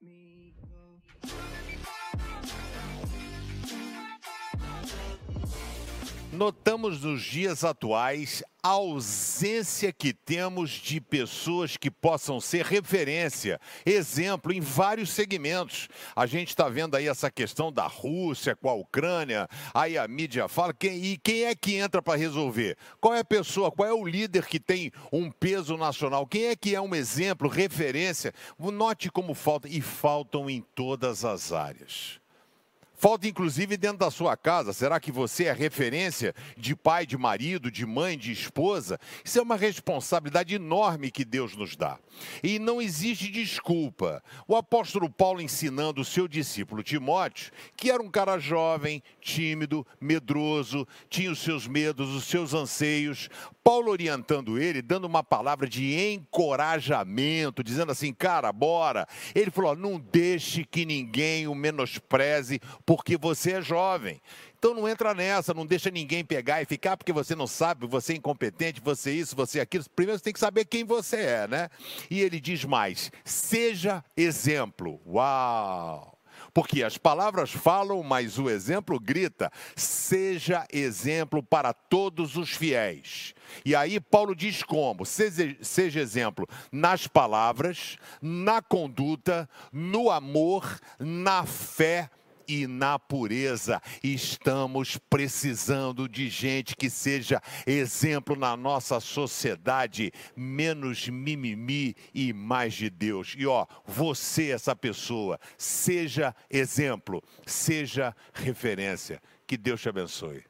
me go. Notamos nos dias atuais a ausência que temos de pessoas que possam ser referência, exemplo em vários segmentos. A gente está vendo aí essa questão da Rússia com a Ucrânia, aí a mídia fala, quem, e quem é que entra para resolver? Qual é a pessoa, qual é o líder que tem um peso nacional? Quem é que é um exemplo, referência? Note como falta, e faltam em todas as áreas. Falta inclusive dentro da sua casa. Será que você é referência de pai, de marido, de mãe, de esposa? Isso é uma responsabilidade enorme que Deus nos dá. E não existe desculpa. O apóstolo Paulo ensinando o seu discípulo Timóteo, que era um cara jovem, tímido, medroso, tinha os seus medos, os seus anseios. Paulo orientando ele, dando uma palavra de encorajamento, dizendo assim: cara, bora. Ele falou: não deixe que ninguém o menospreze porque você é jovem. Então não entra nessa, não deixa ninguém pegar e ficar porque você não sabe, você é incompetente, você isso, você aquilo. Primeiro você tem que saber quem você é, né? E ele diz mais: seja exemplo. Uau! Porque as palavras falam, mas o exemplo grita: seja exemplo para todos os fiéis. E aí Paulo diz como? Seja, seja, exemplo nas palavras, na conduta, no amor, na fé e na pureza. Estamos precisando de gente que seja exemplo na nossa sociedade, menos mimimi e mais de Deus. E ó, você, essa pessoa, seja exemplo, seja referência. Que Deus te abençoe.